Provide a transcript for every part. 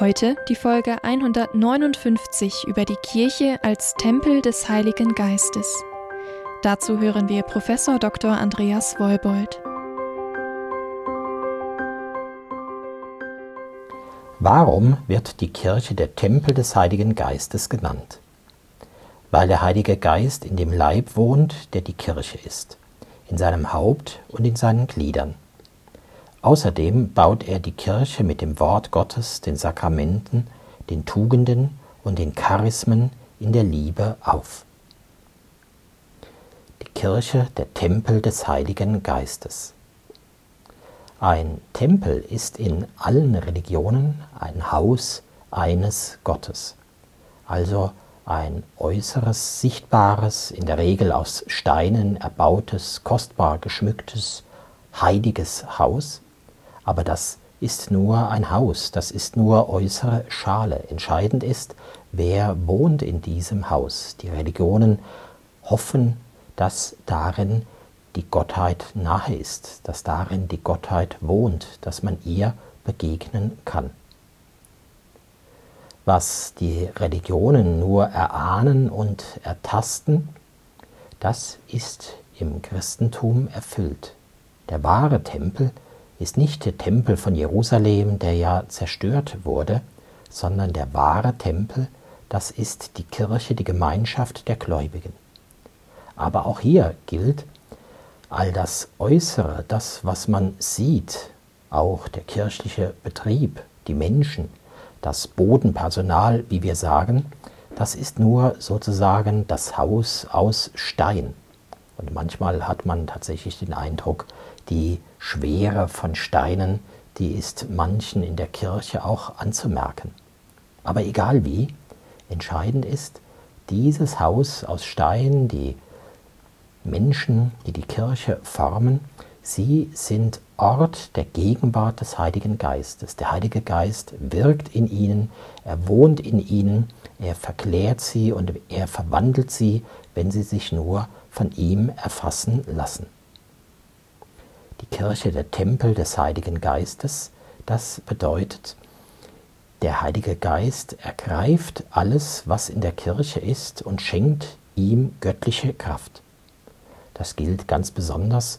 Heute die Folge 159 über die Kirche als Tempel des Heiligen Geistes. Dazu hören wir Professor Dr. Andreas Wollbold. Warum wird die Kirche der Tempel des Heiligen Geistes genannt? Weil der Heilige Geist in dem Leib wohnt, der die Kirche ist, in seinem Haupt und in seinen Gliedern. Außerdem baut er die Kirche mit dem Wort Gottes, den Sakramenten, den Tugenden und den Charismen in der Liebe auf. Die Kirche, der Tempel des Heiligen Geistes. Ein Tempel ist in allen Religionen ein Haus eines Gottes, also ein äußeres, sichtbares, in der Regel aus Steinen erbautes, kostbar geschmücktes, heiliges Haus, aber das ist nur ein Haus, das ist nur äußere Schale. Entscheidend ist, wer wohnt in diesem Haus. Die Religionen hoffen, dass darin die Gottheit nahe ist, dass darin die Gottheit wohnt, dass man ihr begegnen kann. Was die Religionen nur erahnen und ertasten, das ist im Christentum erfüllt. Der wahre Tempel ist ist nicht der Tempel von Jerusalem, der ja zerstört wurde, sondern der wahre Tempel, das ist die Kirche, die Gemeinschaft der Gläubigen. Aber auch hier gilt, all das Äußere, das, was man sieht, auch der kirchliche Betrieb, die Menschen, das Bodenpersonal, wie wir sagen, das ist nur sozusagen das Haus aus Stein. Und manchmal hat man tatsächlich den Eindruck, die Schwere von Steinen, die ist manchen in der Kirche auch anzumerken. Aber egal wie, entscheidend ist, dieses Haus aus Stein, die Menschen, die die Kirche formen, sie sind Ort der Gegenwart des Heiligen Geistes. Der Heilige Geist wirkt in ihnen, er wohnt in ihnen, er verklärt sie und er verwandelt sie, wenn sie sich nur von ihm erfassen lassen die Kirche der Tempel des Heiligen Geistes. Das bedeutet, der Heilige Geist ergreift alles, was in der Kirche ist, und schenkt ihm göttliche Kraft. Das gilt ganz besonders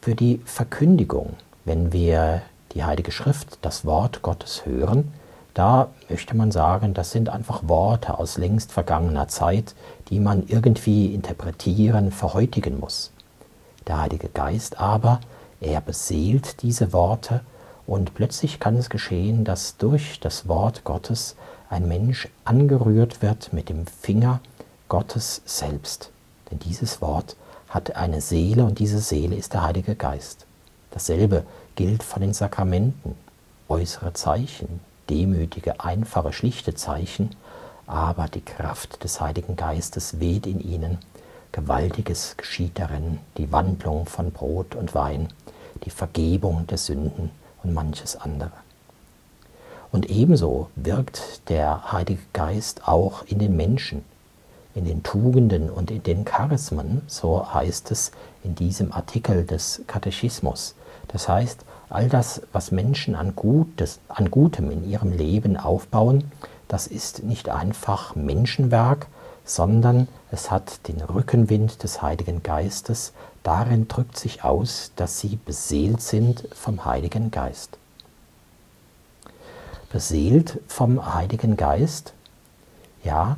für die Verkündigung. Wenn wir die Heilige Schrift, das Wort Gottes hören, da möchte man sagen, das sind einfach Worte aus längst vergangener Zeit, die man irgendwie interpretieren, verhäutigen muss. Der Heilige Geist aber er beseelt diese Worte und plötzlich kann es geschehen, dass durch das Wort Gottes ein Mensch angerührt wird mit dem Finger Gottes selbst. Denn dieses Wort hat eine Seele und diese Seele ist der Heilige Geist. Dasselbe gilt von den Sakramenten. Äußere Zeichen, demütige, einfache, schlichte Zeichen, aber die Kraft des Heiligen Geistes weht in ihnen. Gewaltiges geschieht darin, die Wandlung von Brot und Wein die Vergebung der Sünden und manches andere. Und ebenso wirkt der Heilige Geist auch in den Menschen, in den Tugenden und in den Charismen, so heißt es in diesem Artikel des Katechismus. Das heißt, all das, was Menschen an, Gutes, an Gutem in ihrem Leben aufbauen, das ist nicht einfach Menschenwerk, sondern es hat den Rückenwind des Heiligen Geistes. Darin drückt sich aus, dass sie beseelt sind vom Heiligen Geist. Beseelt vom Heiligen Geist, ja,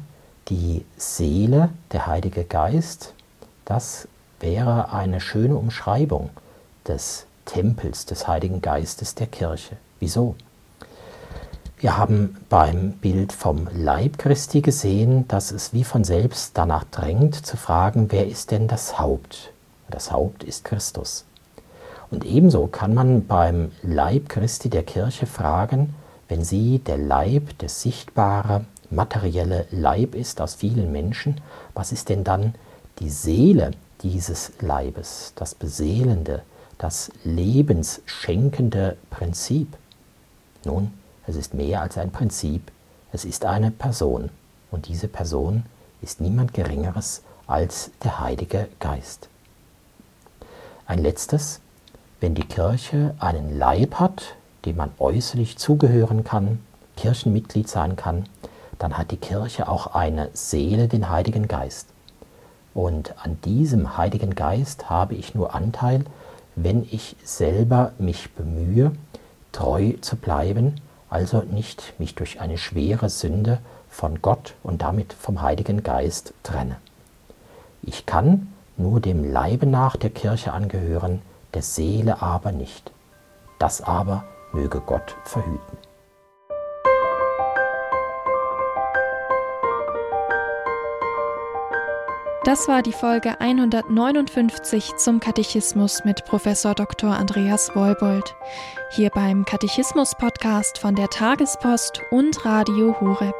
die Seele, der Heilige Geist, das wäre eine schöne Umschreibung des Tempels des Heiligen Geistes der Kirche. Wieso? Wir haben beim Bild vom Leib Christi gesehen, dass es wie von selbst danach drängt zu fragen, wer ist denn das Haupt? Das Haupt ist Christus. Und ebenso kann man beim Leib Christi der Kirche fragen, wenn sie der Leib, der sichtbare, materielle Leib ist aus vielen Menschen, was ist denn dann die Seele dieses Leibes, das beseelende, das lebensschenkende Prinzip? Nun, es ist mehr als ein Prinzip, es ist eine Person. Und diese Person ist niemand Geringeres als der Heilige Geist. Ein letztes, wenn die Kirche einen Leib hat, dem man äußerlich zugehören kann, Kirchenmitglied sein kann, dann hat die Kirche auch eine Seele, den Heiligen Geist. Und an diesem Heiligen Geist habe ich nur Anteil, wenn ich selber mich bemühe, treu zu bleiben, also nicht mich durch eine schwere Sünde von Gott und damit vom Heiligen Geist trenne. Ich kann nur dem Leibe nach der Kirche angehören, der Seele aber nicht. Das aber möge Gott verhüten. Das war die Folge 159 zum Katechismus mit Professor Dr. Andreas Wolbold. Hier beim Katechismus-Podcast von der Tagespost und Radio Horeb.